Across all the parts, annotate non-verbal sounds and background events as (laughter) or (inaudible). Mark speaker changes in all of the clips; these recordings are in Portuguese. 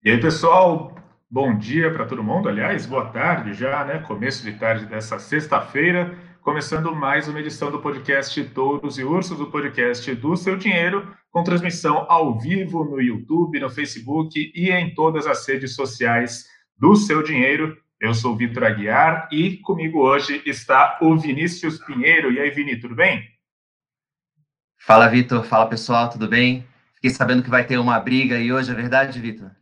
Speaker 1: E aí, pessoal, bom dia para todo mundo. Aliás, boa tarde já, né? Começo de tarde dessa sexta-feira, começando mais uma edição do podcast Touros e Ursos, do podcast do Seu Dinheiro, com transmissão ao vivo no YouTube, no Facebook e em todas as redes sociais do Seu Dinheiro. Eu sou o Vitor Aguiar e comigo hoje está o Vinícius Pinheiro. E aí, Vini, tudo bem?
Speaker 2: Fala, Vitor. Fala, pessoal, tudo bem? Fiquei sabendo que vai ter uma briga aí hoje, é verdade, Vitor?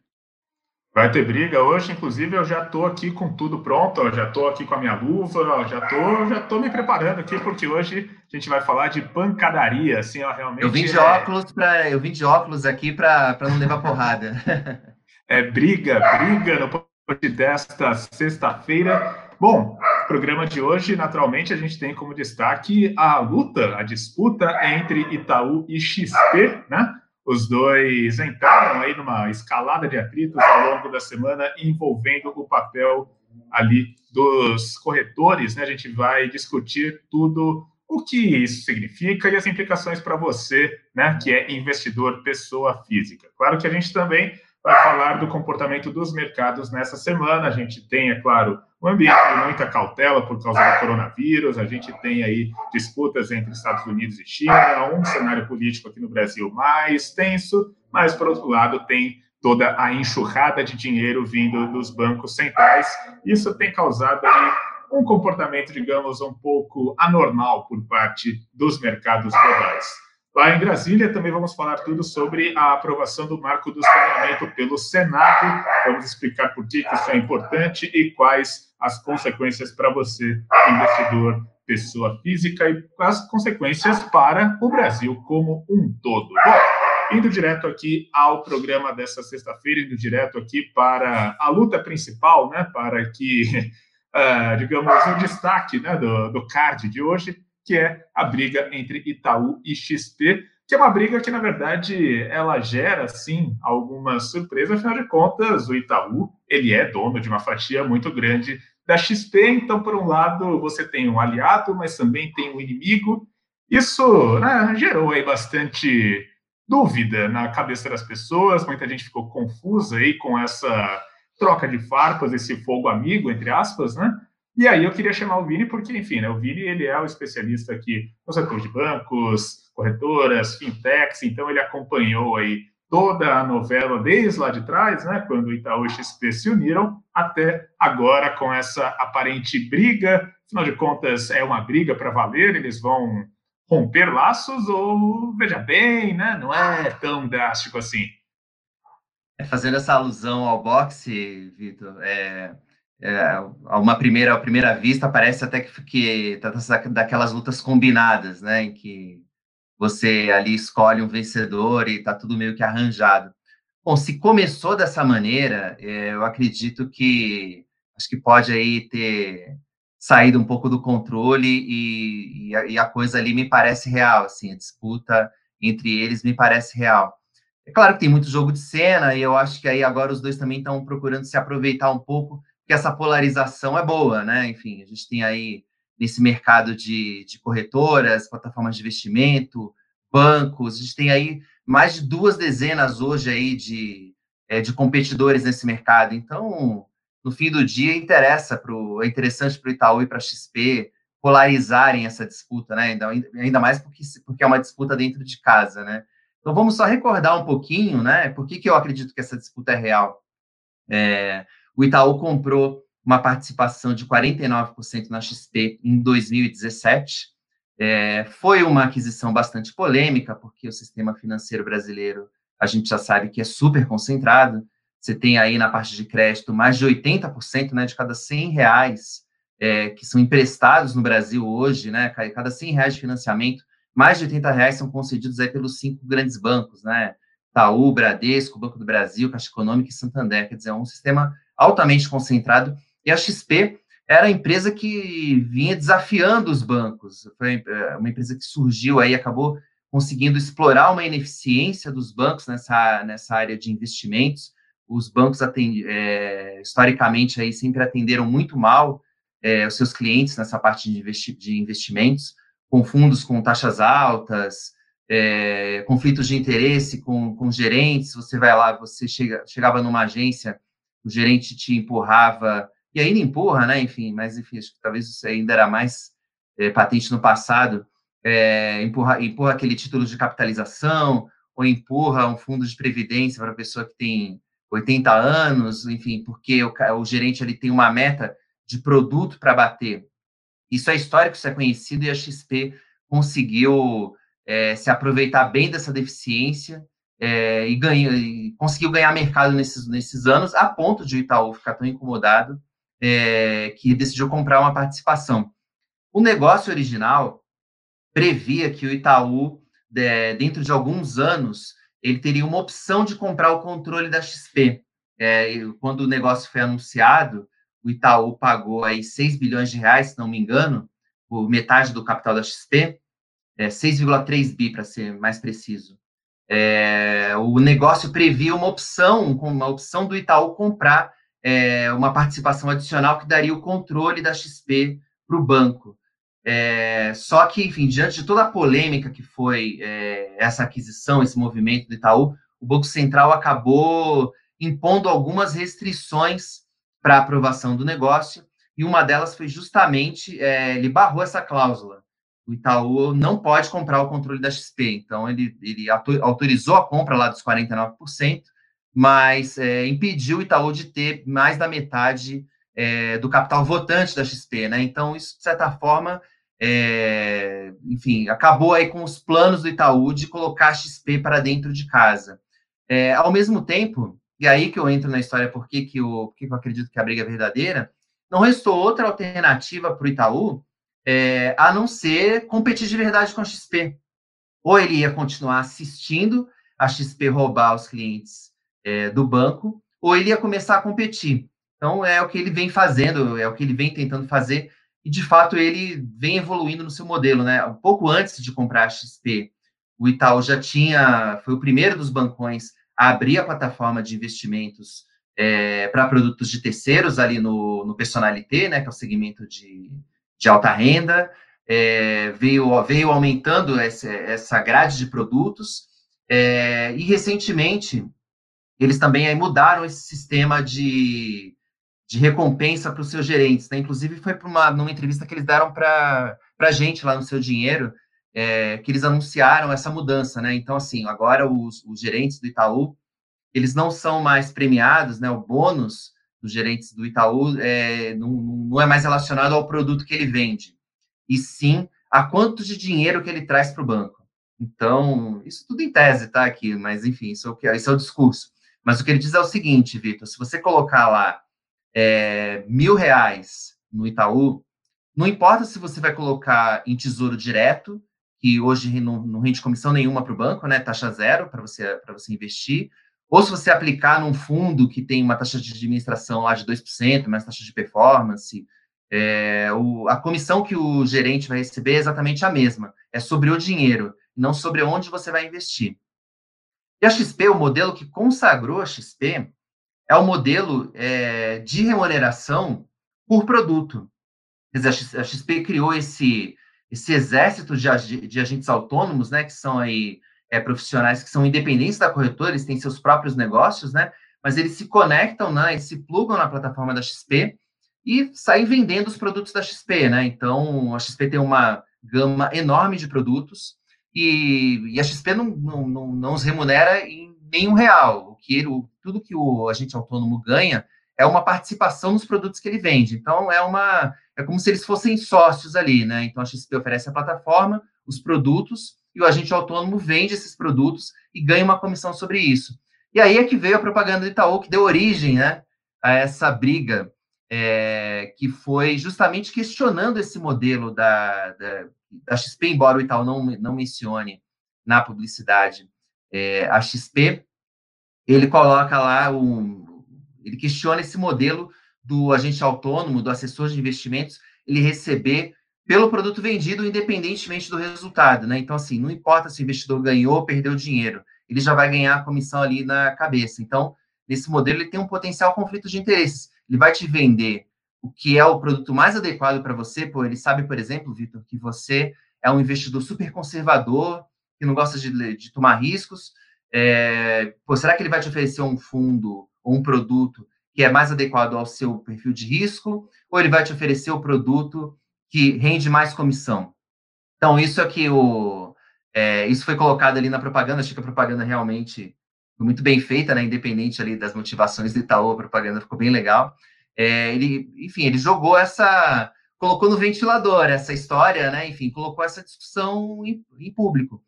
Speaker 1: Vai ter briga hoje, inclusive eu já estou aqui com tudo pronto, já estou aqui com a minha luva, já tô, já tô me preparando aqui porque hoje a gente vai falar de pancadaria, assim, ó, realmente.
Speaker 2: Eu vim de é... óculos para, eu vim de óculos aqui para não levar porrada. (laughs)
Speaker 1: é briga, briga no podcast desta sexta-feira. Bom, programa de hoje, naturalmente, a gente tem como destaque a luta, a disputa entre Itaú e XP, né? Os dois entraram aí numa escalada de atritos ao longo da semana envolvendo o papel ali dos corretores, né? A gente vai discutir tudo o que isso significa e as implicações para você, né, que é investidor pessoa física. Claro que a gente também vai falar do comportamento dos mercados nessa semana. A gente tem, é claro, um ambiente de muita cautela por causa do coronavírus, a gente tem aí disputas entre Estados Unidos e China, um cenário político aqui no Brasil mais tenso, mas, por outro lado, tem toda a enxurrada de dinheiro vindo dos bancos centrais. Isso tem causado aí um comportamento, digamos, um pouco anormal por parte dos mercados globais. Lá em Brasília também vamos falar tudo sobre a aprovação do marco do saneamento pelo Senado. Vamos explicar por que isso é importante e quais as consequências para você, investidor, pessoa física, e as consequências para o Brasil como um todo. Bom, indo direto aqui ao programa dessa sexta-feira, indo direto aqui para a luta principal, né, para que, uh, (laughs) digamos, o destaque né, do, do card de hoje, que é a briga entre Itaú e XP, que é uma briga que, na verdade, ela gera, sim, alguma surpresa, afinal de contas, o Itaú, ele é dono de uma fatia muito grande da XP, então, por um lado, você tem um aliado, mas também tem um inimigo. Isso né, gerou aí bastante dúvida na cabeça das pessoas, muita gente ficou confusa aí com essa troca de farpas, esse fogo amigo, entre aspas, né? E aí eu queria chamar o Vini porque, enfim, né, o Vini ele é o especialista aqui no setor de bancos, corretoras, fintechs, então ele acompanhou aí toda a novela desde lá de trás, né, quando o Itaú e XP se uniram, até agora com essa aparente briga. Afinal de contas, é uma briga para valer, eles vão romper laços ou, veja bem, né, não é tão drástico assim.
Speaker 2: É, fazendo essa alusão ao boxe, Vitor, é, é, uma primeira, à primeira vista, parece até que, que tá daquelas lutas combinadas, né, em que você ali escolhe um vencedor e está tudo meio que arranjado. Bom, se começou dessa maneira, é, eu acredito que acho que pode aí ter saído um pouco do controle e, e, a, e a coisa ali me parece real, assim, a disputa entre eles me parece real. É claro que tem muito jogo de cena e eu acho que aí agora os dois também estão procurando se aproveitar um pouco que essa polarização é boa, né? Enfim, a gente tem aí nesse mercado de, de corretoras, plataformas de investimento, bancos, a gente tem aí mais de duas dezenas hoje aí de, é, de competidores nesse mercado. Então, no fim do dia, interessa pro, é interessante para o Itaú e para a XP polarizarem essa disputa, né? Ainda, ainda mais porque, porque é uma disputa dentro de casa, né? Então, vamos só recordar um pouquinho, né? Por que, que eu acredito que essa disputa é real? É, o Itaú comprou uma participação de 49% na XP em 2017. É, foi uma aquisição bastante polêmica, porque o sistema financeiro brasileiro, a gente já sabe que é super concentrado. Você tem aí na parte de crédito mais de 80% né, de cada 100 reais é, que são emprestados no Brasil hoje, né, cada 100 reais de financiamento, mais de 80 reais são concedidos aí pelos cinco grandes bancos, né, Itaú, Bradesco, Banco do Brasil, Caixa Econômica e Santander. Quer dizer, é um sistema altamente concentrado, e a XP era a empresa que vinha desafiando os bancos. Foi é, uma empresa que surgiu aí, acabou conseguindo explorar uma ineficiência dos bancos nessa, nessa área de investimentos. Os bancos, atend, é, historicamente, aí sempre atenderam muito mal é, os seus clientes nessa parte de, investi de investimentos, com fundos com taxas altas, é, conflitos de interesse com, com gerentes, você vai lá, você chega, chegava numa agência, o gerente te empurrava, e ainda empurra, né? Enfim, mas enfim, acho que talvez isso ainda era mais é, patente no passado, é, empurra, empurra aquele título de capitalização, ou empurra um fundo de previdência para a pessoa que tem 80 anos, enfim, porque o, o gerente ali tem uma meta de produto para bater. Isso é histórico, isso é conhecido, e a XP conseguiu é, se aproveitar bem dessa deficiência é, e, ganha, e conseguiu ganhar mercado nesses, nesses anos, a ponto de o Itaú ficar tão incomodado é, que decidiu comprar uma participação. O negócio original previa que o Itaú, é, dentro de alguns anos, ele teria uma opção de comprar o controle da XP. É, quando o negócio foi anunciado, o Itaú pagou aí 6 bilhões de reais, se não me engano, por metade do capital da XP, é, 6,3 bi, para ser mais preciso. É, o negócio previa uma opção, uma opção do Itaú comprar é, uma participação adicional que daria o controle da XP para o banco. É, só que, enfim, diante de toda a polêmica que foi é, essa aquisição, esse movimento do Itaú, o Banco Central acabou impondo algumas restrições para a aprovação do negócio, e uma delas foi justamente, é, ele barrou essa cláusula. O Itaú não pode comprar o controle da XP, então ele, ele autorizou a compra lá dos 49%, mas é, impediu o Itaú de ter mais da metade é, do capital votante da XP, né? Então, isso, de certa forma, é, enfim, acabou aí com os planos do Itaú de colocar a XP para dentro de casa. É, ao mesmo tempo, e aí que eu entro na história por que, eu, que eu acredito que a briga é verdadeira, não restou outra alternativa para o Itaú é, a não ser competir de verdade com a XP. Ou ele ia continuar assistindo a XP roubar os clientes é, do banco, ou ele ia começar a competir. Então, é o que ele vem fazendo, é o que ele vem tentando fazer e de fato ele vem evoluindo no seu modelo, né? Um pouco antes de comprar a XP, o Itaú já tinha, foi o primeiro dos bancões a abrir a plataforma de investimentos é, para produtos de terceiros ali no, no Personalité, né? Que é o segmento de, de alta renda, é, veio, veio aumentando essa, essa grade de produtos é, e recentemente eles também mudaram esse sistema de de recompensa para os seus gerentes, né? Inclusive foi uma numa entrevista que eles deram para a gente lá no seu dinheiro, é, que eles anunciaram essa mudança, né? Então assim, agora os, os gerentes do Itaú eles não são mais premiados, né? O bônus dos gerentes do Itaú é, não, não é mais relacionado ao produto que ele vende, e sim a quanto de dinheiro que ele traz para o banco. Então, isso tudo em tese, tá? Aqui, mas enfim, isso é o, que, isso é o discurso. Mas o que ele diz é o seguinte, Vitor: se você colocar lá é, mil reais no Itaú, não importa se você vai colocar em tesouro direto, que hoje não, não rende comissão nenhuma para o banco, né? Taxa zero para você, você investir, ou se você aplicar num fundo que tem uma taxa de administração lá de 2%, mais taxa de performance, é, o, a comissão que o gerente vai receber é exatamente a mesma. É sobre o dinheiro, não sobre onde você vai investir. E a XP, o modelo que consagrou a XP, é o modelo é, de remuneração por produto. Quer dizer, a XP criou esse, esse exército de, de agentes autônomos, né, que são aí é, profissionais que são independentes da corretora, eles têm seus próprios negócios, né, mas eles se conectam, né, e se plugam na plataforma da XP e saem vendendo os produtos da XP, né, então a XP tem uma gama enorme de produtos e, e a XP não, não, não, não os remunera em nenhum real, o que ele, o, tudo que o agente autônomo ganha é uma participação nos produtos que ele vende. Então, é uma é como se eles fossem sócios ali, né? Então, a XP oferece a plataforma, os produtos, e o agente autônomo vende esses produtos e ganha uma comissão sobre isso. E aí é que veio a propaganda do Itaú, que deu origem né, a essa briga, é, que foi justamente questionando esse modelo da, da, da, XP, embora o Itaú não, não mencione na publicidade é, a XP, ele coloca lá um, ele questiona esse modelo do agente autônomo, do assessor de investimentos, ele receber pelo produto vendido, independentemente do resultado, né? Então, assim, não importa se o investidor ganhou ou perdeu dinheiro, ele já vai ganhar a comissão ali na cabeça. Então, nesse modelo, ele tem um potencial conflito de interesses. Ele vai te vender o que é o produto mais adequado para você, pô, ele sabe, por exemplo, Vitor, que você é um investidor super conservador, que não gosta de, de tomar riscos. É, pô, será que ele vai te oferecer um fundo ou um produto que é mais adequado ao seu perfil de risco, ou ele vai te oferecer o produto que rende mais comissão? Então, isso é que o. É, isso foi colocado ali na propaganda, achei que a propaganda realmente foi muito bem feita, né? Independente ali das motivações do Itaú, a propaganda ficou bem legal. É, ele, enfim, ele jogou essa. colocou no ventilador essa história, né? Enfim, colocou essa discussão em, em público.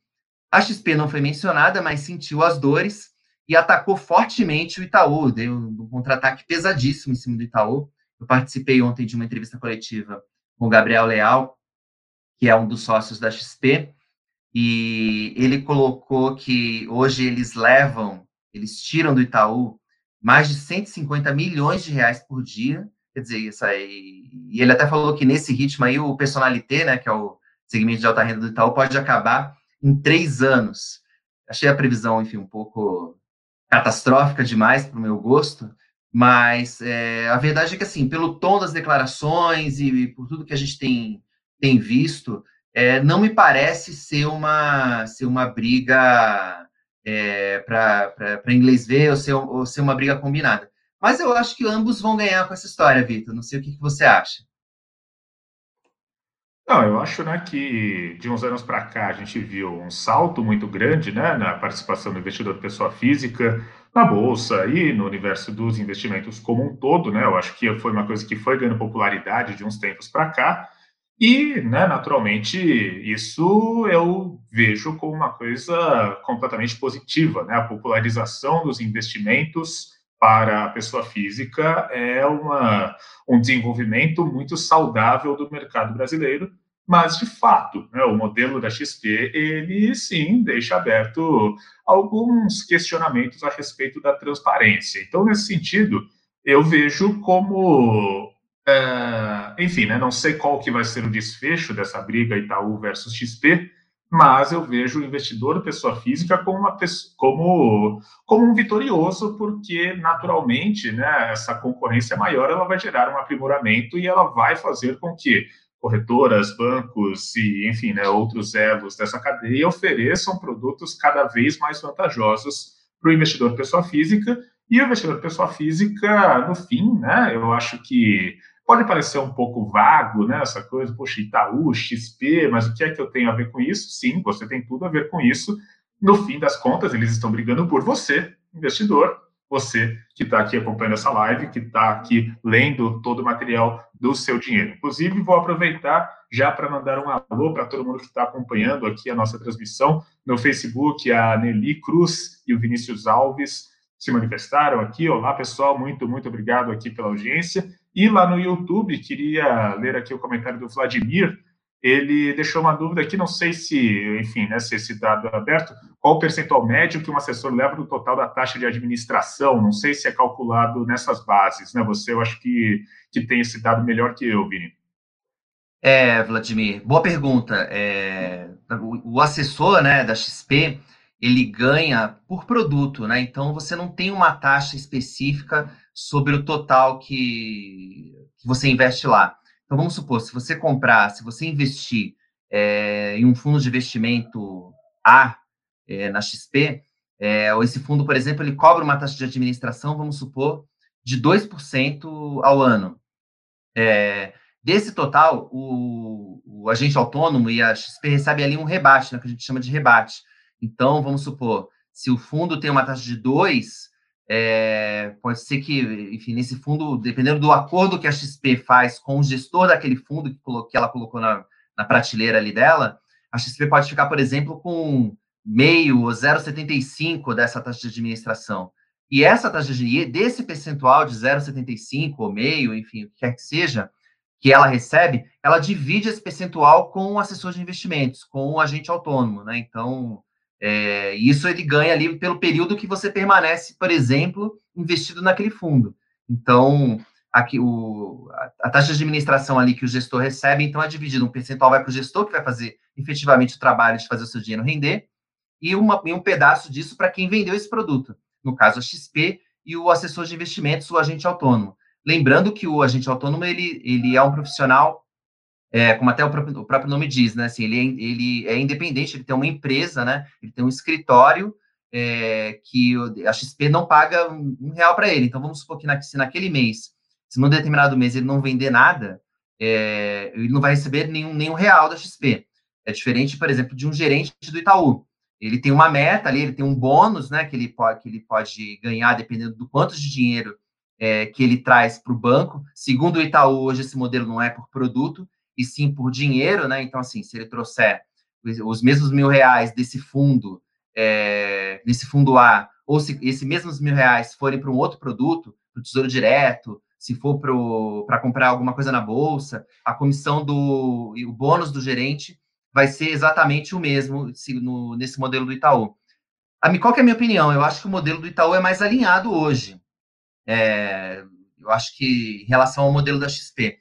Speaker 2: A XP não foi mencionada, mas sentiu as dores e atacou fortemente o Itaú, deu um contra-ataque pesadíssimo em cima do Itaú. Eu participei ontem de uma entrevista coletiva com o Gabriel Leal, que é um dos sócios da XP, e ele colocou que hoje eles levam, eles tiram do Itaú mais de 150 milhões de reais por dia, quer dizer, isso aí, e ele até falou que nesse ritmo aí o personalité, né, que é o segmento de alta renda do Itaú, pode acabar em três anos. Achei a previsão, enfim, um pouco catastrófica demais para o meu gosto, mas é, a verdade é que, assim, pelo tom das declarações e, e por tudo que a gente tem, tem visto, é, não me parece ser uma, ser uma briga é, para inglês ver ou ser, ou ser uma briga combinada. Mas eu acho que ambos vão ganhar com essa história, Vitor. Não sei o que, que você acha.
Speaker 1: Não, eu acho né, que de uns anos para cá a gente viu um salto muito grande né, na participação do investidor pessoa física na bolsa e no universo dos investimentos como um todo. Né? Eu acho que foi uma coisa que foi ganhando popularidade de uns tempos para cá. E, né, naturalmente, isso eu vejo como uma coisa completamente positiva. Né? A popularização dos investimentos para a pessoa física é uma, um desenvolvimento muito saudável do mercado brasileiro, mas de fato, né, o modelo da XP ele sim deixa aberto alguns questionamentos a respeito da transparência. Então, nesse sentido, eu vejo como, é, enfim, né, não sei qual que vai ser o desfecho dessa briga Itaú versus XP, mas eu vejo o investidor pessoa física como, uma, como, como um vitorioso, porque naturalmente né, essa concorrência maior ela vai gerar um aprimoramento e ela vai fazer com que corretoras, bancos e, enfim, né, outros elos dessa cadeia ofereçam produtos cada vez mais vantajosos para o investidor pessoa física. E o investidor pessoa física, no fim, né, eu acho que Pode parecer um pouco vago, né? Essa coisa, poxa, Itaú, XP, mas o que é que eu tenho a ver com isso? Sim, você tem tudo a ver com isso. No fim das contas, eles estão brigando por você, investidor, você que está aqui acompanhando essa live, que está aqui lendo todo o material do seu dinheiro. Inclusive, vou aproveitar já para mandar um alô para todo mundo que está acompanhando aqui a nossa transmissão no Facebook, a Nelly Cruz e o Vinícius Alves se manifestaram aqui. Olá, pessoal, muito, muito obrigado aqui pela audiência. E lá no YouTube, queria ler aqui o comentário do Vladimir. Ele deixou uma dúvida aqui, não sei se, enfim, né, se esse dado é aberto, qual o percentual médio que um assessor leva no total da taxa de administração? Não sei se é calculado nessas bases, né? Você, eu acho que, que tem esse dado melhor que eu, Vini.
Speaker 2: É, Vladimir, boa pergunta. É, o, o assessor né, da XP, ele ganha por produto, né? Então, você não tem uma taxa específica sobre o total que, que você investe lá. Então, vamos supor, se você comprar, se você investir é, em um fundo de investimento A é, na XP, é, ou esse fundo, por exemplo, ele cobra uma taxa de administração, vamos supor, de 2% ao ano. É, desse total, o, o, agente autônomo e a XP recebem ali um rebate, né, que a gente chama de rebate. Então, vamos supor, se o fundo tem uma taxa de 2, é, pode ser que, enfim, nesse fundo, dependendo do acordo que a XP faz com o gestor daquele fundo que, que ela colocou na, na prateleira ali dela, a XP pode ficar, por exemplo, com meio ou 0,75 dessa taxa de administração. E essa taxa de desse percentual de 0,75 ou meio, enfim, o que quer que seja, que ela recebe, ela divide esse percentual com o assessor de investimentos, com o agente autônomo, né? Então, é, isso ele ganha ali pelo período que você permanece, por exemplo, investido naquele fundo. Então, aqui o, a, a, taxa de administração ali que o gestor recebe, então é dividido, um percentual vai para o gestor, que vai fazer efetivamente o trabalho de fazer o seu dinheiro render, e, uma, e um pedaço disso para quem vendeu esse produto, no caso a XP e o assessor de investimentos, o agente autônomo. Lembrando que o agente autônomo ele, ele é um profissional é, como até o próprio, o próprio, nome diz, né? Assim, ele, é, ele é independente, ele tem uma empresa, né? Ele tem um escritório é, que a XP não paga um, real para ele. Então, vamos supor que na, se naquele mês, se num determinado mês ele não vender nada, é, ele não vai receber nenhum, nenhum real da XP. É diferente, por exemplo, de um gerente do Itaú. Ele tem uma meta ali, ele tem um bônus, né? Que ele pode, que ele pode ganhar dependendo do quanto de dinheiro é, que ele traz para o banco. Segundo o Itaú, hoje esse modelo não é por produto, e sim por dinheiro, né? Então, assim, se ele trouxer os mesmos mil reais desse fundo, é, desse fundo A, ou se esses mesmos mil reais forem para um outro produto, para o Tesouro Direto, se for para comprar alguma coisa na bolsa, a comissão do o bônus do gerente vai ser exatamente o mesmo se, no, nesse modelo do Itaú. A, qual é a minha opinião? Eu acho que o modelo do Itaú é mais alinhado hoje. É, eu acho que em relação ao modelo da XP.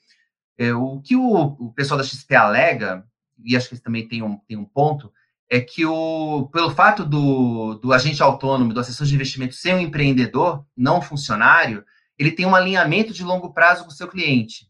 Speaker 2: É, o que o, o, pessoal da XP alega, e acho que também tem um, tem um ponto, é que o, pelo fato do, do agente autônomo, do assessor de investimento ser um empreendedor, não um funcionário, ele tem um alinhamento de longo prazo com o seu cliente.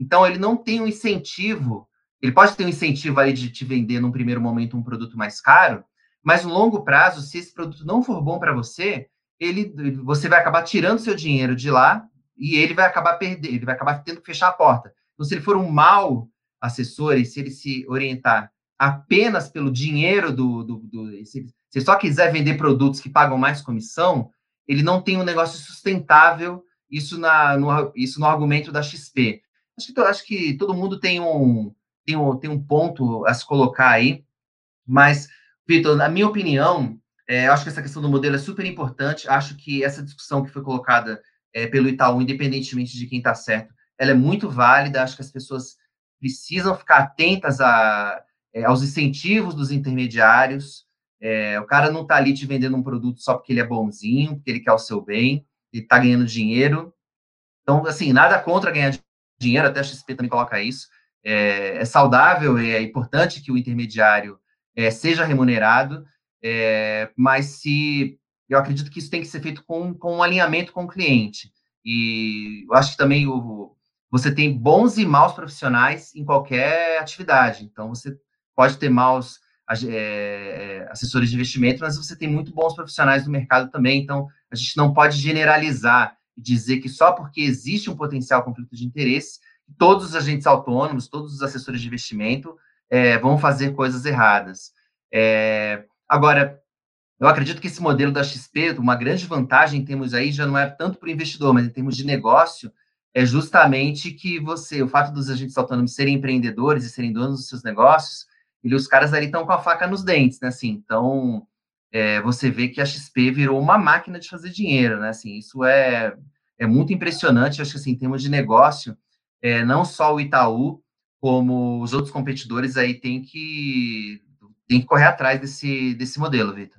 Speaker 2: Então, ele não tem um incentivo, ele pode ter um incentivo aí de te vender num primeiro momento um produto mais caro, mas no longo prazo, se esse produto não for bom para você, ele, você vai acabar tirando seu dinheiro de lá e ele vai acabar perdendo, ele vai acabar tendo que fechar a porta. Então, se ele for um mau assessor e se ele se orientar apenas pelo dinheiro do, do, do se, se só quiser vender produtos que pagam mais comissão, ele não tem um negócio sustentável. Isso na no, isso no argumento da XP. Acho que, acho que todo mundo tem um, tem um tem um ponto a se colocar aí, mas Vitor, na minha opinião, é, acho que essa questão do modelo é super importante. Acho que essa discussão que foi colocada é, pelo Itaú, independentemente de quem está certo, ela é muito válida. Acho que as pessoas precisam ficar atentas a, é, aos incentivos dos intermediários. É, o cara não está ali te vendendo um produto só porque ele é bonzinho, porque ele quer o seu bem, ele está ganhando dinheiro. Então, assim, nada contra ganhar dinheiro, até a XP também coloca isso. É, é saudável, é importante que o intermediário é, seja remunerado, é, mas se eu acredito que isso tem que ser feito com, com um alinhamento com o cliente. E eu acho que também o, você tem bons e maus profissionais em qualquer atividade. Então, você pode ter maus é, assessores de investimento, mas você tem muito bons profissionais no mercado também. Então, a gente não pode generalizar e dizer que só porque existe um potencial conflito de interesse, todos os agentes autônomos, todos os assessores de investimento é, vão fazer coisas erradas. É, agora, eu acredito que esse modelo da XP, uma grande vantagem em termos aí, já não é tanto para o investidor, mas em termos de negócio, é justamente que você, o fato dos agentes autônomos serem empreendedores e serem donos dos seus negócios, ele, os caras ali estão com a faca nos dentes, né? Assim, então, é, você vê que a XP virou uma máquina de fazer dinheiro, né? Assim, isso é, é muito impressionante. acho que, assim, em termos de negócio, é, não só o Itaú, como os outros competidores aí tem que, tem que correr atrás desse, desse modelo, Vitor.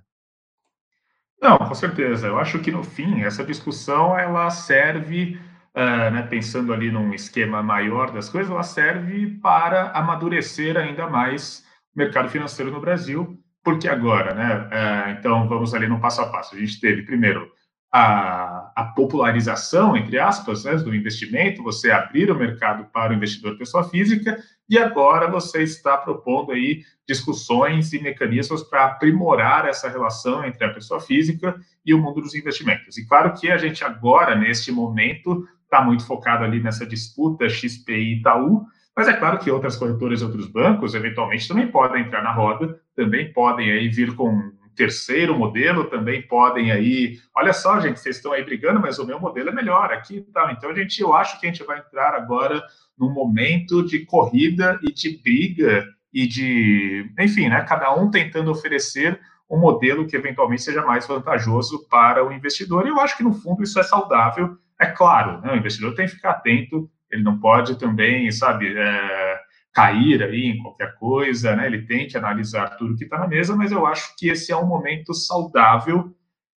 Speaker 1: Não, com certeza. Eu acho que, no fim, essa discussão, ela serve uh, né, pensando ali num esquema maior das coisas, ela serve para amadurecer ainda mais o mercado financeiro no Brasil, porque agora, né, uh, então vamos ali no passo a passo. A gente teve primeiro a, a popularização, entre aspas, né, do investimento, você abrir o mercado para o investidor pessoa física, e agora você está propondo aí discussões e mecanismos para aprimorar essa relação entre a pessoa física e o mundo dos investimentos. E claro que a gente agora, neste momento, está muito focado ali nessa disputa XP e Itaú, mas é claro que outras corretoras e outros bancos, eventualmente, também podem entrar na roda, também podem aí vir com um terceiro modelo, também podem aí, olha só, gente, vocês estão aí brigando, mas o meu modelo é melhor aqui e tal. Então, a gente, eu acho que a gente vai entrar agora num momento de corrida e de briga e de, enfim, né, cada um tentando oferecer um modelo que eventualmente seja mais vantajoso para o investidor. E eu acho que, no fundo, isso é saudável é claro, né, o investidor tem que ficar atento, ele não pode também, sabe, é, cair aí em qualquer coisa, né? Ele tem que analisar tudo que está na mesa, mas eu acho que esse é um momento saudável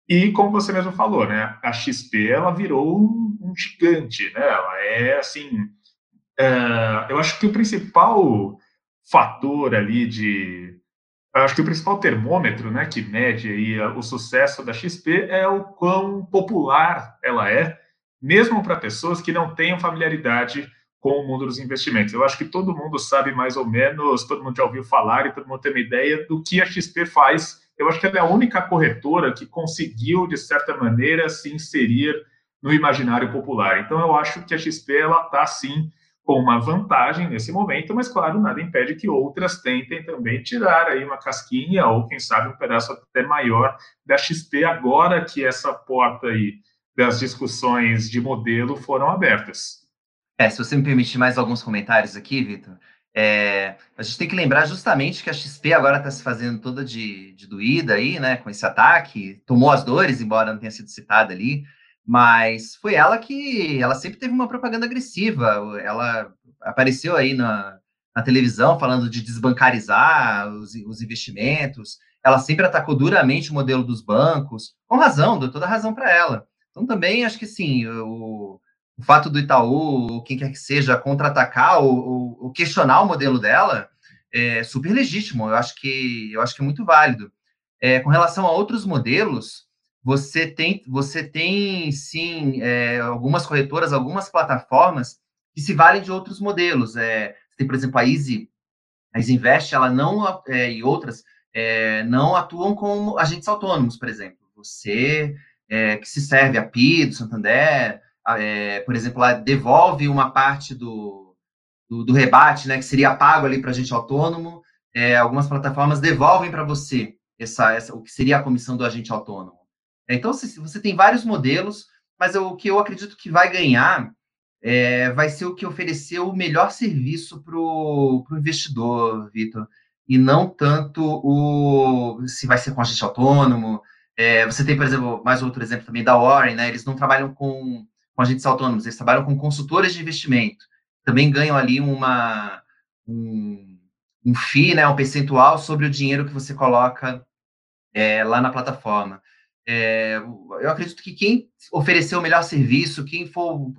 Speaker 1: e, como você mesmo falou, né? A XP ela virou um, um gigante, né? Ela é assim, é, eu acho que o principal fator ali de acho que o principal termômetro, né, que mede aí o sucesso da XP é o quão popular ela é mesmo para pessoas que não tenham familiaridade com o mundo dos investimentos. Eu acho que todo mundo sabe mais ou menos, todo mundo já ouviu falar e todo mundo tem uma ideia do que a XP faz. Eu acho que ela é a única corretora que conseguiu, de certa maneira, se inserir no imaginário popular. Então, eu acho que a XP está sim com uma vantagem nesse momento, mas claro, nada impede que outras tentem também tirar aí uma casquinha ou quem sabe um pedaço até maior da XP agora que essa porta aí das discussões de modelo foram abertas.
Speaker 2: É, se você me permitir mais alguns comentários aqui, Vitor, é, a gente tem que lembrar justamente que a XP agora está se fazendo toda de, de doída aí, né, com esse ataque, tomou as dores, embora não tenha sido citada ali, mas foi ela que, ela sempre teve uma propaganda agressiva, ela apareceu aí na, na televisão falando de desbancarizar os, os investimentos, ela sempre atacou duramente o modelo dos bancos, com razão, deu toda a razão para ela. Então também acho que sim, o, o fato do Itaú, ou quem quer que seja, contra-atacar ou, questionar o modelo dela é super legítimo. Eu acho que eu acho que é muito válido. É, com relação a outros modelos, você tem você tem sim é, algumas corretoras, algumas plataformas que se valem de outros modelos. É, tem, por exemplo, a Easy, a Easy Invest, ela não é, e outras é, não atuam como agentes autônomos, por exemplo. Você é, que se serve a PI do Santander, é, por exemplo, ela devolve uma parte do, do, do rebate, né, que seria pago ali para agente autônomo, é, algumas plataformas devolvem para você essa, essa, o que seria a comissão do agente autônomo. Então, se, você tem vários modelos, mas eu, o que eu acredito que vai ganhar é, vai ser o que ofereceu o melhor serviço para o investidor, Vitor, e não tanto o se vai ser com agente autônomo. É, você tem, por exemplo, mais outro exemplo também da Warren, né? Eles não trabalham com com agentes autônomos, eles trabalham com consultores de investimento. Também ganham ali uma, um, um FII, né, um percentual sobre o dinheiro que você coloca é, lá na plataforma. É, eu acredito que quem oferecer o melhor serviço, quem for,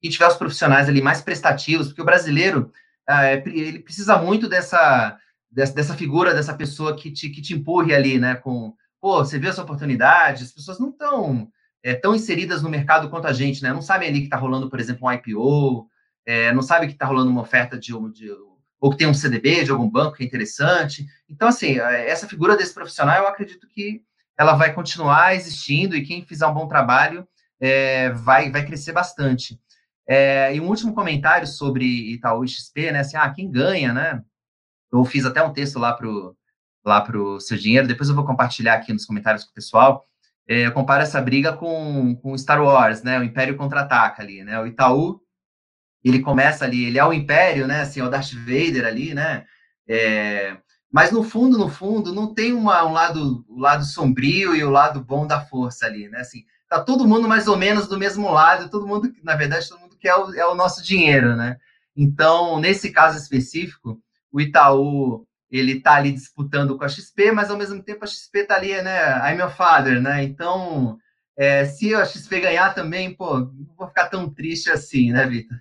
Speaker 2: quem tiver os profissionais ali mais prestativos, porque o brasileiro é, ele precisa muito dessa, dessa, dessa figura, dessa pessoa que te, que te empurre ali, né? Com, pô, você viu essa oportunidade, as pessoas não estão é, tão inseridas no mercado quanto a gente, né? Não sabem ali que está rolando, por exemplo, um IPO, é, não sabem que está rolando uma oferta de, de, ou que tem um CDB de algum banco que é interessante. Então, assim, é, essa figura desse profissional, eu acredito que ela vai continuar existindo e quem fizer um bom trabalho é, vai, vai crescer bastante. É, e um último comentário sobre Itaú XP, né? Assim, ah, quem ganha, né? Eu fiz até um texto lá para o lá pro seu dinheiro, depois eu vou compartilhar aqui nos comentários com o pessoal é, eu comparo essa briga com, com Star Wars, né? O Império contra-ataca ali, né? O Itaú, ele começa ali, ele é o Império, né? Assim, é o Darth Vader ali, né? É, mas no fundo, no fundo, não tem uma, um lado, o lado sombrio e o lado bom da força ali, né? Assim, tá todo mundo mais ou menos do mesmo lado, todo mundo, na verdade, todo mundo quer o, é o nosso dinheiro, né? Então, nesse caso específico, o Itaú ele está ali disputando com a XP, mas ao mesmo tempo a XP está ali, né? I'm your father, né? Então, é, se a XP ganhar também, pô, não vou ficar tão triste assim, né, Vitor?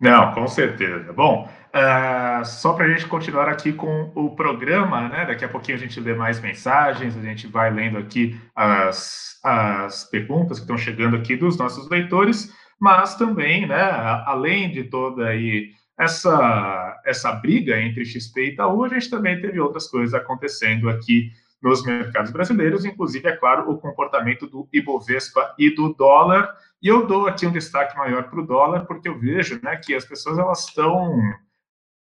Speaker 1: Não, com certeza. Bom, uh, só para a gente continuar aqui com o programa, né? Daqui a pouquinho a gente lê mais mensagens, a gente vai lendo aqui as, as perguntas que estão chegando aqui dos nossos leitores, mas também, né, além de toda aí essa, essa briga entre XP e Itaú, a gente também teve outras coisas acontecendo aqui nos mercados brasileiros, inclusive, é claro, o comportamento do Ibovespa e do dólar. E eu dou aqui um destaque maior para o dólar, porque eu vejo né, que as pessoas elas estão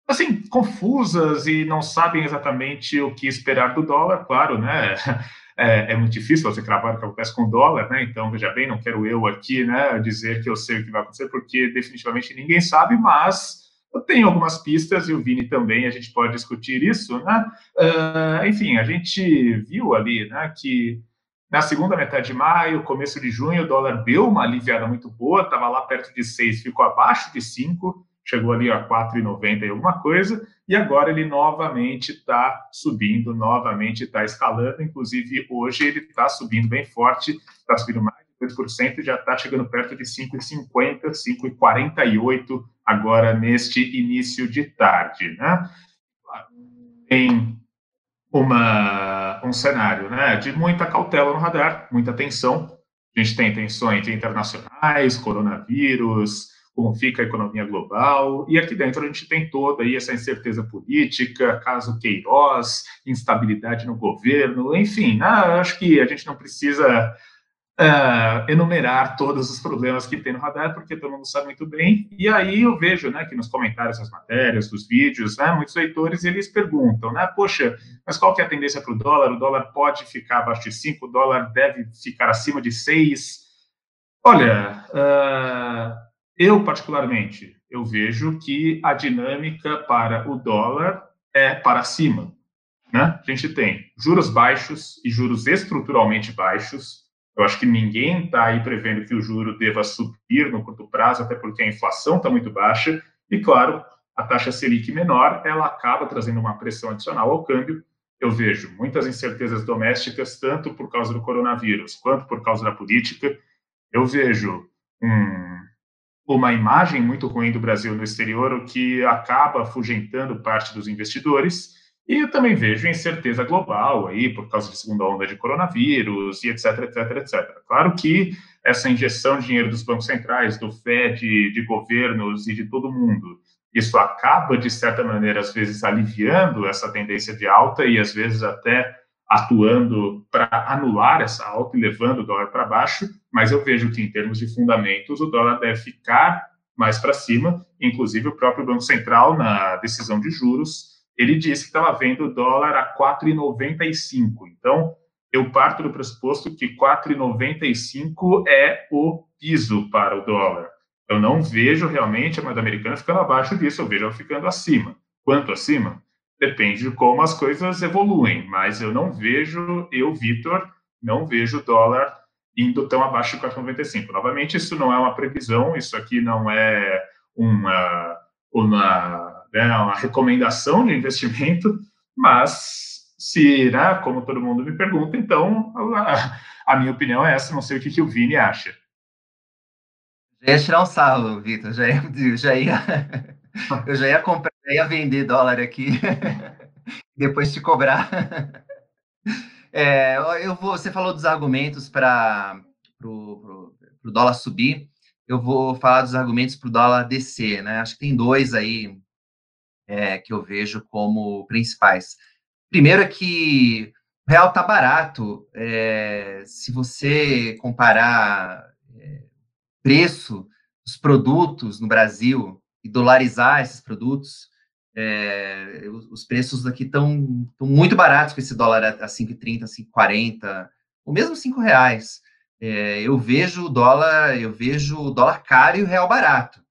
Speaker 1: assim, confusas e não sabem exatamente o que esperar do dólar, claro, né? (laughs) É, é, muito difícil você cravar o que acontece com o dólar, né? Então, veja bem, não quero eu aqui, né, dizer que eu sei o que vai acontecer, porque definitivamente ninguém sabe, mas eu tenho algumas pistas, e o Vini também, a gente pode discutir isso, né? Uh, enfim, a gente viu ali, né, que na segunda metade de maio, começo de junho, o dólar deu uma aliviada muito boa, estava lá perto de 6, ficou abaixo de 5, chegou ali a 4,90 e alguma coisa, e agora ele novamente está subindo, novamente está escalando, inclusive hoje ele está subindo bem forte, está subindo mais 2% já está chegando perto de 5,50, 5,48 agora neste início de tarde, né? Tem uma, um cenário né, de muita cautela no radar, muita tensão. A gente tem tensões internacionais, coronavírus, como fica a economia global, e aqui dentro a gente tem toda aí essa incerteza política, caso Queiroz, instabilidade no governo, enfim, né, acho que a gente não precisa uh, enumerar todos os problemas que tem no radar, porque todo mundo sabe muito bem, e aí eu vejo, né, que nos comentários das matérias, dos vídeos, né, muitos leitores, eles perguntam, né, poxa, mas qual que é a tendência para o dólar? O dólar pode ficar abaixo de 5, o dólar deve ficar acima de 6? Olha, uh, eu, particularmente, eu vejo que a dinâmica para o dólar é para cima. Né? A gente tem juros baixos e juros estruturalmente baixos. Eu acho que ninguém está aí prevendo que o juro deva subir no curto prazo, até porque a inflação está muito baixa. E, claro, a taxa Selic menor, ela acaba trazendo uma pressão adicional ao câmbio. Eu vejo muitas incertezas domésticas, tanto por causa do coronavírus quanto por causa da política. Eu vejo um uma imagem muito ruim do Brasil no exterior, o que acaba afugentando parte dos investidores. E também vejo incerteza global aí, por causa de segunda onda de coronavírus e etc, etc, etc. Claro que essa injeção de dinheiro dos bancos centrais, do FED, de governos e de todo mundo, isso acaba, de certa maneira, às vezes aliviando essa tendência de alta e às vezes até atuando para anular essa alta e levando o dólar para baixo, mas eu vejo que, em termos de fundamentos, o dólar deve ficar mais para cima. Inclusive, o próprio Banco Central, na decisão de juros, ele disse que estava vendo o dólar a 4,95. Então, eu parto do pressuposto que 4,95 é o piso para o dólar. Eu não vejo realmente a moeda americana ficando abaixo disso, eu vejo ela ficando acima. Quanto acima? Depende de como as coisas evoluem, mas eu não vejo, eu, Vitor, não vejo o dólar indo tão abaixo de 4,95. Novamente, isso não é uma previsão, isso aqui não é uma, uma, né, uma recomendação de investimento, mas se irá, como todo mundo me pergunta, então a, a minha opinião é essa, não sei o que, que o Vini acha.
Speaker 2: Já ia tirar um sarro, Vitor, já já ia, eu já ia comprar ia vender dólar aqui, (laughs) depois te cobrar. É, eu vou, você falou dos argumentos para o dólar subir, eu vou falar dos argumentos para o dólar descer, né? Acho que tem dois aí é, que eu vejo como principais. Primeiro é que o real está barato. É, se você comparar é, preço dos produtos no Brasil e dolarizar esses produtos, é, os preços aqui estão muito baratos com esse dólar a 5,30, 5,40, ou mesmo 5 reais. É, eu vejo o dólar, eu vejo o dólar caro e o real barato.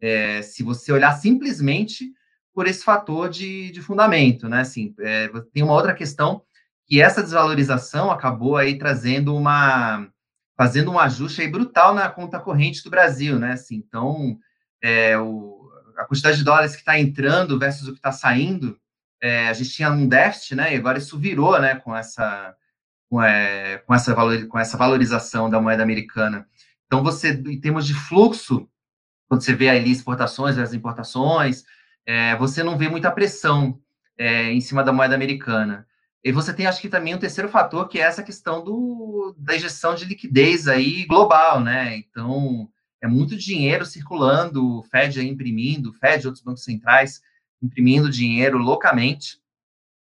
Speaker 2: É, se você olhar simplesmente por esse fator de, de fundamento, né? Assim, é, tem uma outra questão que essa desvalorização acabou aí trazendo uma fazendo um ajuste aí brutal na conta corrente do Brasil, né? Assim, então, é, o, a quantidade de dólares que está entrando versus o que está saindo, é, a gente tinha um déficit, né? E agora isso virou, né? Com essa, com, é, com, essa, valor, com essa valorização da moeda americana. Então, você, em termos de fluxo, quando você vê ali exportações versus importações, é, você não vê muita pressão é, em cima da moeda americana. E você tem, acho que também um terceiro fator, que é essa questão do, da injeção de liquidez aí global, né? Então, é muito dinheiro circulando, o Fed imprimindo, o Fed e outros bancos centrais imprimindo dinheiro loucamente,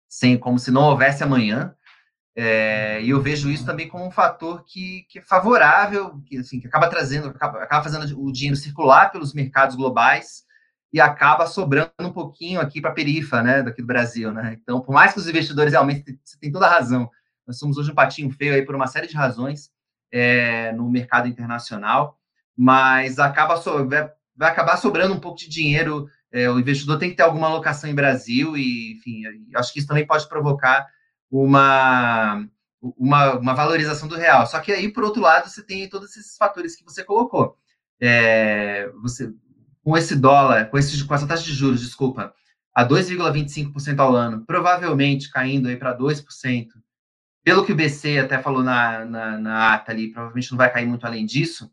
Speaker 2: sem, como se não houvesse amanhã. É, e eu vejo isso também como um fator que, que é favorável, que, assim, que acaba trazendo, acaba, acaba fazendo o dinheiro circular pelos mercados globais e acaba sobrando um pouquinho aqui para a perifa, né, daqui do Brasil, né? Então, por mais que os investidores realmente, você tem toda a razão, nós somos hoje um patinho feio aí por uma série de razões é, no mercado internacional, mas acaba so, vai, vai, acabar sobrando um pouco de dinheiro. É, o investidor tem que ter alguma alocação em Brasil e, enfim, acho que isso também pode provocar uma, uma, uma, valorização do real. Só que aí, por outro lado, você tem todos esses fatores que você colocou. É, você, com esse dólar, com, esse, com essa taxa de juros, desculpa, a 2,25% ao ano, provavelmente caindo aí para 2%, pelo que o BC até falou na, na, na ata ali, provavelmente não vai cair muito além disso,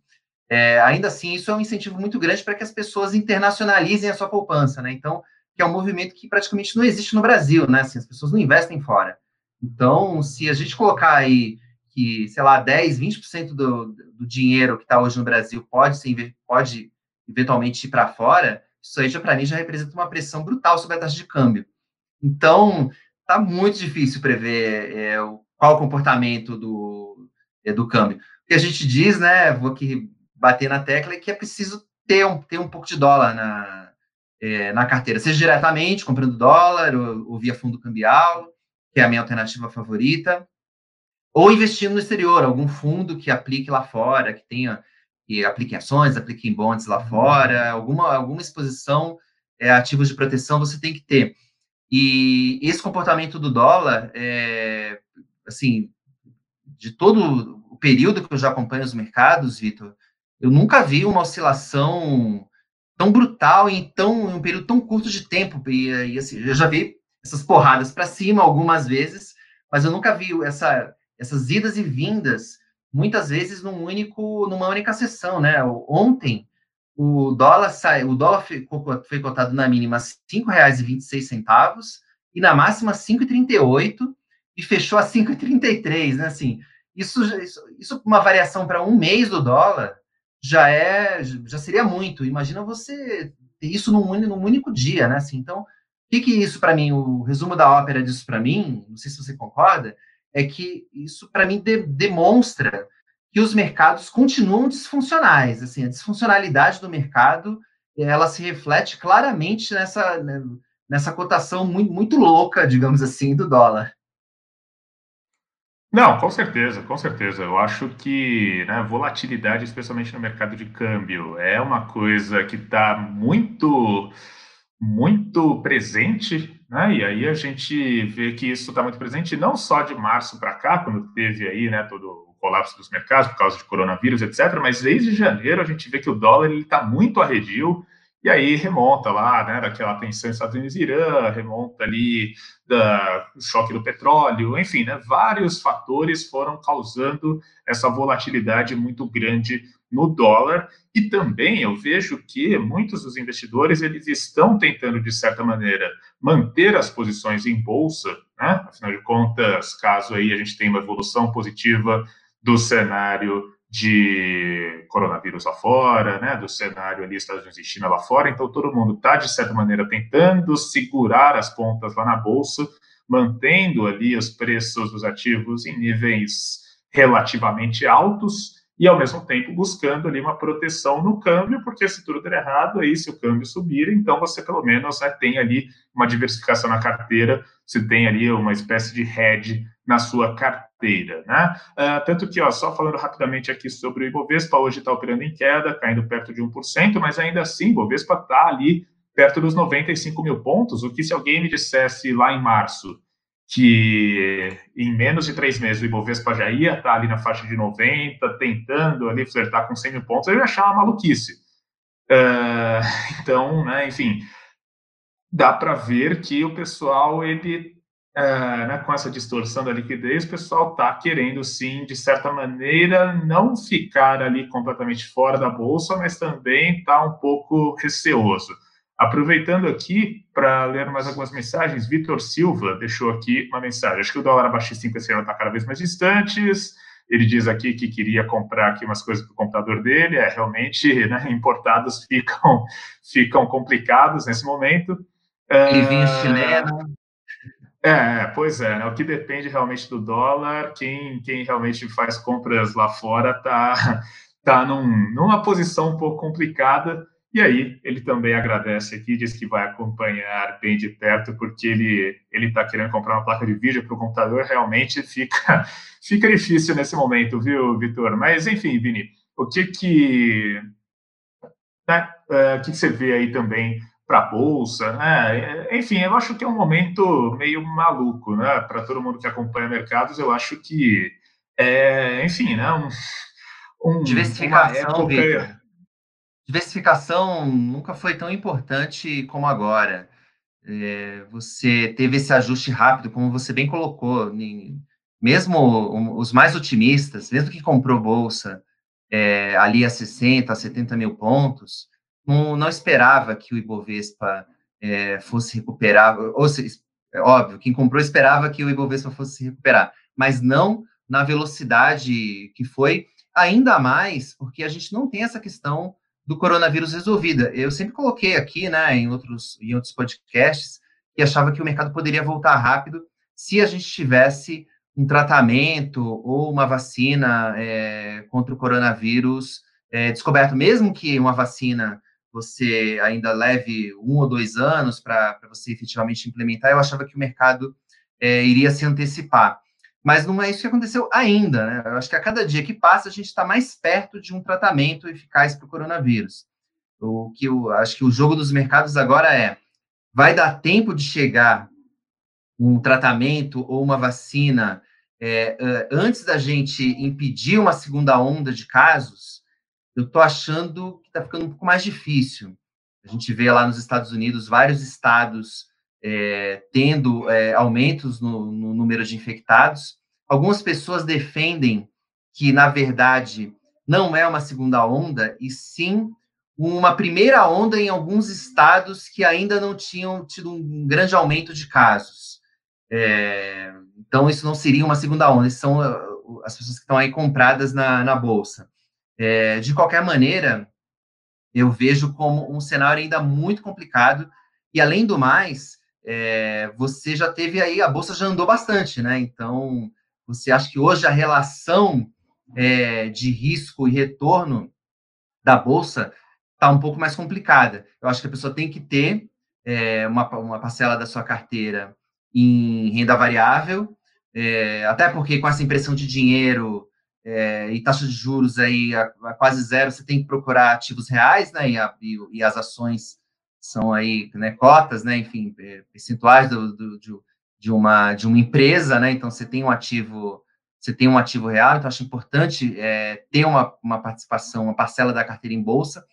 Speaker 2: é, ainda assim, isso é um incentivo muito grande para que as pessoas internacionalizem a sua poupança, né? Então, que é um movimento que praticamente não existe no Brasil, né? Assim, as pessoas não investem fora. Então, se a gente colocar aí que, sei lá, 10, 20% do, do dinheiro que está hoje no Brasil pode, ser, pode eventualmente ir para fora, isso aí já para mim já representa uma pressão brutal sobre a taxa de câmbio. Então, está muito difícil prever é, qual o comportamento do, é, do câmbio. O que a gente diz, né, vou aqui bater na tecla, é que é preciso ter um, ter um pouco de dólar na, é, na carteira, seja diretamente comprando dólar ou, ou via fundo cambial, que é a minha alternativa favorita, ou investindo no exterior, algum fundo que aplique lá fora, que tenha que aplique em ações, aplique em bonds lá fora, alguma, alguma exposição é, ativos de proteção você tem que ter. E esse comportamento do dólar, é, assim, de todo o período que eu já acompanho os mercados, Vitor, eu nunca vi uma oscilação tão brutal em, tão, em um período tão curto de tempo. E, e assim, eu já vi essas porradas para cima algumas vezes, mas eu nunca vi essa, essas idas e vindas, muitas vezes num único, numa única sessão, né? Ontem o dólar sai, o dólar ficou, foi cotado na mínima R$ 5,26 e na máxima R$ 5,38 e fechou a 5,33, né? Assim, isso, isso, isso uma variação para um mês do dólar já é já seria muito. Imagina você ter isso num, num único dia, né? Assim, então, o que, que isso para mim, o resumo da ópera disso para mim, não sei se você concorda, é que isso para mim de, demonstra que os mercados continuam disfuncionais. Assim, a disfuncionalidade do mercado ela se reflete claramente nessa, né, nessa cotação muito, muito louca, digamos assim, do dólar.
Speaker 1: Não, com certeza, com certeza. Eu acho que né, volatilidade, especialmente no mercado de câmbio, é uma coisa que está muito, muito presente, né? E aí a gente vê que isso está muito presente não só de março para cá, quando teve aí, né, todo o colapso dos mercados por causa de coronavírus, etc. Mas desde janeiro a gente vê que o dólar está muito arredio e aí remonta lá, né, daquela tensão Estados Unidos e Irã, remonta ali do choque do petróleo, enfim, né, vários fatores foram causando essa volatilidade muito grande no dólar. E também eu vejo que muitos dos investidores eles estão tentando, de certa maneira, manter as posições em bolsa, né? afinal de contas, caso aí a gente tenha uma evolução positiva do cenário de coronavírus lá fora, né, do cenário ali Estados Unidos e China lá fora, então todo mundo está, de certa maneira, tentando segurar as pontas lá na Bolsa, mantendo ali os preços dos ativos em níveis relativamente altos, e ao mesmo tempo buscando ali uma proteção no câmbio, porque se tudo der errado, aí se o câmbio subir, então você pelo menos né, tem ali uma diversificação na carteira, você tem ali uma espécie de hedge na sua carteira, né? Uh, tanto que, ó, só falando rapidamente aqui sobre o Ibovespa, hoje está operando em queda, caindo perto de 1%, mas ainda assim, o Ibovespa está ali perto dos 95 mil pontos, o que se alguém me dissesse lá em março que em menos de três meses o Ibovespa já ia estar ali na faixa de 90, tentando ali flertar com 100 mil pontos, eu ia achar uma maluquice. Uh, então, né, enfim, dá para ver que o pessoal, ele, uh, né, com essa distorção da liquidez, o pessoal está querendo, sim, de certa maneira, não ficar ali completamente fora da bolsa, mas também está um pouco receoso. Aproveitando aqui para ler mais algumas mensagens, Vitor Silva deixou aqui uma mensagem. Acho que o dólar abaixo de 5 esse ano está cada vez mais distantes. Ele diz aqui que queria comprar aqui umas coisas para o computador dele. É realmente, né, importados ficam, ficam complicados nesse momento.
Speaker 2: Ele vinha chileno.
Speaker 1: É, pois é, né, o que depende realmente do dólar, quem, quem realmente faz compras lá fora está tá num, numa posição um pouco complicada. E aí, ele também agradece aqui, diz que vai acompanhar bem de perto, porque ele ele está querendo comprar uma placa de vídeo para o computador, realmente fica, (laughs) fica difícil nesse momento, viu, Vitor? Mas, enfim, Vini, o que que, né, uh, o que, que você vê aí também para a Bolsa, né? Enfim, eu acho que é um momento meio maluco, né? Para todo mundo que acompanha mercados, eu acho que, é, enfim, né? Um,
Speaker 2: um, Diversificação, Victor diversificação nunca foi tão importante como agora. É, você teve esse ajuste rápido, como você bem colocou, mesmo os mais otimistas, mesmo que comprou bolsa é, ali a 60, a 70 mil pontos, não, não esperava que o Ibovespa é, fosse recuperar, ou seja, é óbvio, quem comprou esperava que o Ibovespa fosse se recuperar, mas não na velocidade que foi, ainda mais porque a gente não tem essa questão do coronavírus resolvida. Eu sempre coloquei aqui, né, em outros, em outros podcasts, que achava que o mercado poderia voltar rápido se a gente tivesse um tratamento ou uma vacina é, contra o coronavírus é, descoberto, mesmo que uma vacina você ainda leve um ou dois anos para você efetivamente implementar, eu achava que o mercado é, iria se antecipar. Mas não é isso que aconteceu ainda, né? Eu acho que a cada dia que passa, a gente está mais perto de um tratamento eficaz para o coronavírus. O que eu acho que o jogo dos mercados agora é: vai dar tempo de chegar um tratamento ou uma vacina é, antes da gente impedir uma segunda onda de casos? Eu estou achando que está ficando um pouco mais difícil. A gente vê lá nos Estados Unidos vários estados é, tendo é, aumentos no, no, número de infectados. Algumas pessoas defendem que, na verdade, não é uma segunda onda, e sim uma primeira onda em alguns estados que ainda não tinham tido um grande aumento de casos. É, então, isso não seria uma segunda onda, são uh, as pessoas que estão aí compradas na, na bolsa. É, de qualquer maneira, eu vejo como um cenário ainda muito complicado, e além do mais, é, você já teve aí, a bolsa já andou bastante, né? Então, você acha que hoje a relação é, de risco e retorno da bolsa está um pouco mais complicada. Eu acho que a pessoa tem que ter é, uma, uma parcela da sua carteira em renda variável, é, até porque com essa impressão de dinheiro é, e taxa de juros aí a, a, quase zero, você tem que procurar ativos reais, né? E, a, e, e as ações são aí né, cotas, né, enfim, é, percentuais do, do, de, de, uma, de uma empresa, né, então você tem um ativo, você tem um ativo real, então acho importante é, ter uma, uma participação, uma parcela da carteira em bolsa,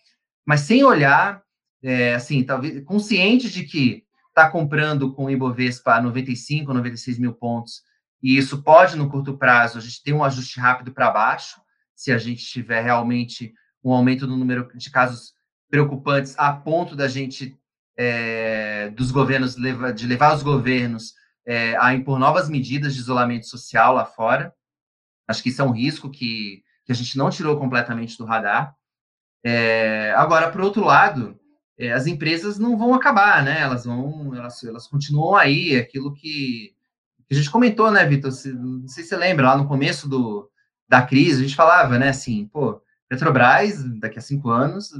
Speaker 2: mas sem olhar, é, assim, talvez consciente de que está comprando com o Ibovespa a 95, 96 mil pontos, e isso pode, no curto prazo, a gente ter um ajuste rápido para baixo, se a gente tiver realmente um aumento no número de casos preocupantes a ponto da gente, é, dos governos, de levar os governos é, a impor novas medidas de isolamento social lá fora. Acho que isso é um risco que, que a gente não tirou completamente do radar. É, agora, por outro lado, as empresas não vão acabar, né? Elas vão, elas, elas continuam aí, aquilo que, que a gente comentou, né, Vitor? Não sei se você lembra, lá no começo do, da crise, a gente falava, né, assim, pô, Petrobras, daqui a cinco anos,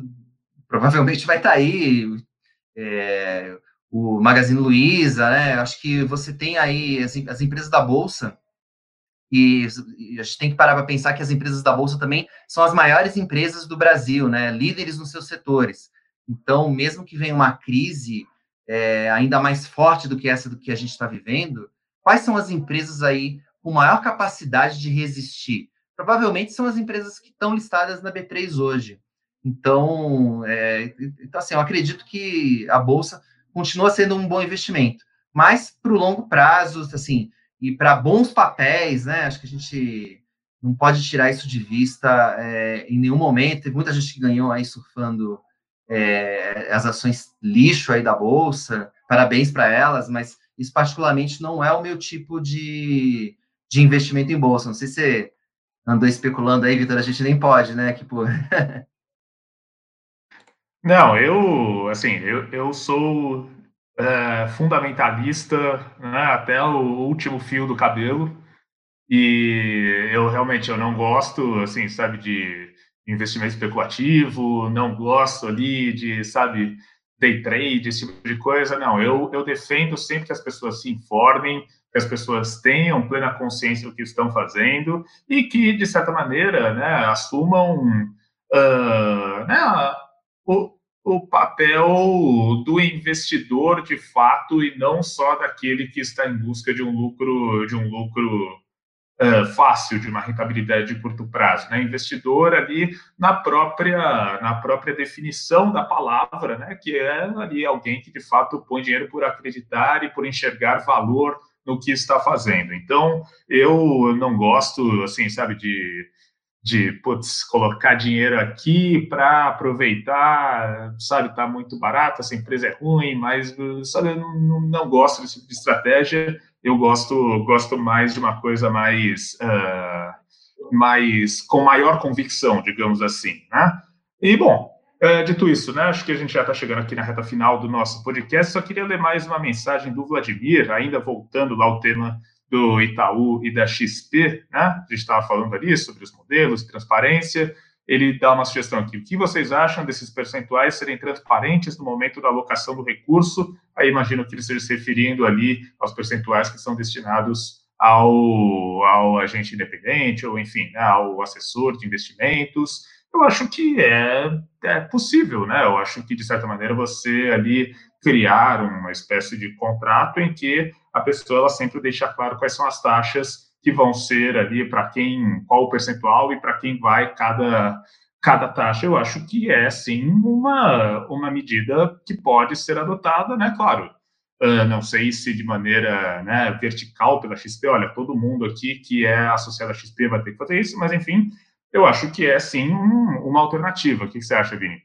Speaker 2: provavelmente vai estar tá aí é, o Magazine Luiza, né? Acho que você tem aí as, as empresas da Bolsa, e, e a gente tem que parar para pensar que as empresas da Bolsa também são as maiores empresas do Brasil, né? Líderes nos seus setores. Então, mesmo que venha uma crise é, ainda mais forte do que essa do que a gente está vivendo, quais são as empresas aí com maior capacidade de resistir? Provavelmente são as empresas que estão listadas na B3 hoje. Então, é, então, assim, eu acredito que a bolsa continua sendo um bom investimento, mas para o longo prazo, assim, e para bons papéis, né? Acho que a gente não pode tirar isso de vista é, em nenhum momento. Tem muita gente que ganhou aí surfando é, as ações lixo aí da bolsa. Parabéns para elas, mas isso particularmente não é o meu tipo de, de investimento em bolsa. Não sei se você andou especulando aí, Vitor. A gente nem pode, né? Que. (laughs)
Speaker 1: Não, eu, assim, eu, eu sou é, fundamentalista né, até o último fio do cabelo e eu realmente eu não gosto, assim, sabe, de investimento especulativo, não gosto ali de, sabe, day trade, esse tipo de coisa. Não, eu, eu defendo sempre que as pessoas se informem, que as pessoas tenham plena consciência do que estão fazendo e que, de certa maneira, né, assumam uh, né, o, o papel do investidor de fato e não só daquele que está em busca de um lucro de um lucro uh, fácil, de uma rentabilidade de curto prazo, né? Investidor ali na própria na própria definição da palavra, né? Que é ali alguém que de fato põe dinheiro por acreditar e por enxergar valor no que está fazendo. Então eu não gosto assim, sabe, de de putz, colocar dinheiro aqui para aproveitar, sabe, tá muito barato, essa empresa é ruim, mas sabe, eu não, não gosto desse tipo de estratégia. Eu gosto gosto mais de uma coisa mais uh, mais com maior convicção, digamos assim, né? E bom, É, dito isso, né, acho que a gente já está chegando aqui na reta final do nosso podcast. Só queria ler mais uma mensagem do Vladimir, ainda voltando lá ao tema do Itaú e da XP, né? A gente estava falando ali sobre os modelos, transparência. Ele dá uma sugestão aqui. O que vocês acham desses percentuais serem transparentes no momento da alocação do recurso? Aí imagino que ele esteja se referindo ali aos percentuais que são destinados ao, ao agente independente, ou enfim, né, ao assessor de investimentos eu acho que é, é possível, né? Eu acho que, de certa maneira, você ali criar uma espécie de contrato em que a pessoa ela sempre deixa claro quais são as taxas que vão ser ali para quem, qual o percentual e para quem vai cada, cada taxa. Eu acho que é, sim, uma, uma medida que pode ser adotada, né? Claro, uh, não sei se de maneira né, vertical pela XP, olha, todo mundo aqui que é associado à XP vai ter que fazer isso, mas enfim, eu acho que é sim um, uma alternativa. O que você acha, Vini?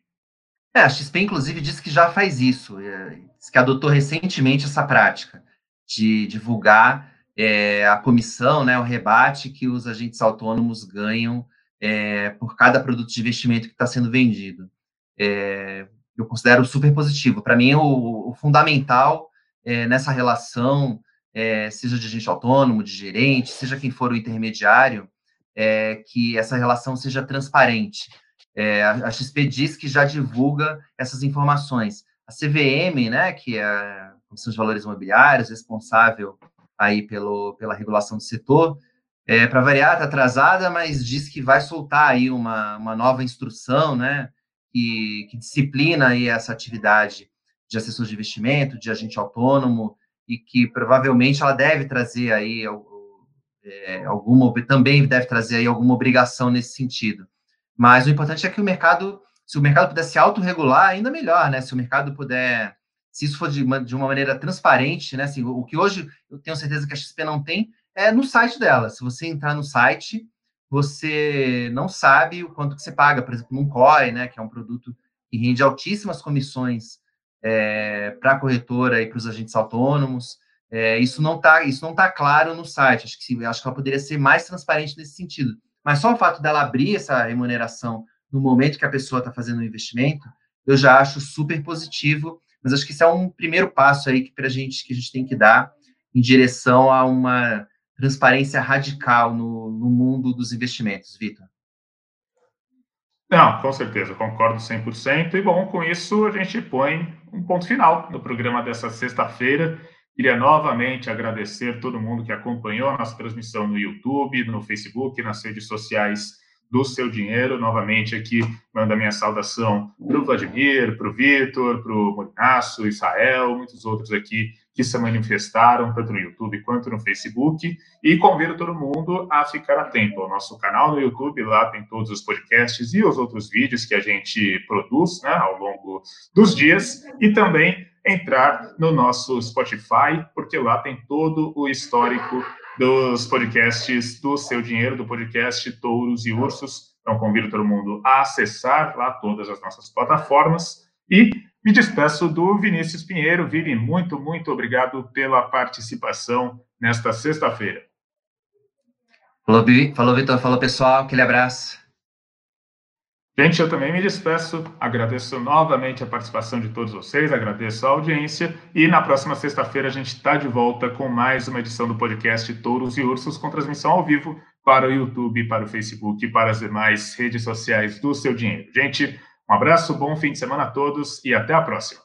Speaker 2: É, a XP, inclusive, disse que já faz isso, é, que adotou recentemente essa prática de divulgar é, a comissão, né, o rebate que os agentes autônomos ganham é, por cada produto de investimento que está sendo vendido. É, eu considero super positivo. Para mim, o, o fundamental é, nessa relação, é, seja de agente autônomo, de gerente, seja quem for o intermediário, é, que essa relação seja transparente. É, a, XP diz que já divulga essas informações. A CVM, né, que é a Comissão de Valores Imobiliários, responsável aí pelo, pela regulação do setor, é, para variar, está atrasada, mas diz que vai soltar aí uma, uma nova instrução, né, que, que disciplina aí essa atividade de assessor de investimento, de agente autônomo, e que provavelmente ela deve trazer aí é, alguma também deve trazer aí alguma obrigação nesse sentido. Mas o importante é que o mercado, se o mercado puder se autorregular, ainda melhor, né? Se o mercado puder, se isso for de uma, de uma maneira transparente, né? Assim, o que hoje eu tenho certeza que a XP não tem é no site dela. Se você entrar no site, você não sabe o quanto que você paga, por exemplo, num COI, né? Que é um produto que rende altíssimas comissões é, para a corretora e para os agentes autônomos. É, isso não está isso não tá claro no site. Acho que, acho que ela poderia ser mais transparente nesse sentido. Mas só o fato dela abrir essa remuneração no momento que a pessoa está fazendo o investimento, eu já acho super positivo. Mas acho que isso é um primeiro passo aí que para gente que a gente tem que dar em direção a uma transparência radical no, no mundo dos investimentos, Vitor.
Speaker 1: Não, com certeza, concordo 100%. E bom, com isso a gente põe um ponto final no programa dessa sexta-feira. Queria novamente agradecer todo mundo que acompanhou a nossa transmissão no YouTube, no Facebook, nas redes sociais do Seu Dinheiro. Novamente aqui mando a minha saudação para o Vladimir, para o Vitor, para o Murinaço, Israel, muitos outros aqui que se manifestaram, tanto no YouTube quanto no Facebook. E convido todo mundo a ficar atento ao nosso canal no YouTube. Lá tem todos os podcasts e os outros vídeos que a gente produz né, ao longo dos dias. E também entrar no nosso Spotify, porque lá tem todo o histórico dos podcasts do Seu Dinheiro, do podcast Touros e Ursos. Então, convido todo mundo a acessar lá todas as nossas plataformas. E me despeço do Vinícius Pinheiro. Vini, muito, muito obrigado pela participação nesta sexta-feira.
Speaker 2: Falou, falou Vitor. Falou, pessoal. Aquele abraço.
Speaker 1: Gente, eu também me despeço, agradeço novamente a participação de todos vocês, agradeço a audiência e na próxima sexta-feira a gente está de volta com mais uma edição do podcast Touros e Ursos com transmissão ao vivo para o YouTube, para o Facebook e para as demais redes sociais do Seu Dinheiro. Gente, um abraço, bom fim de semana a todos e até a próxima.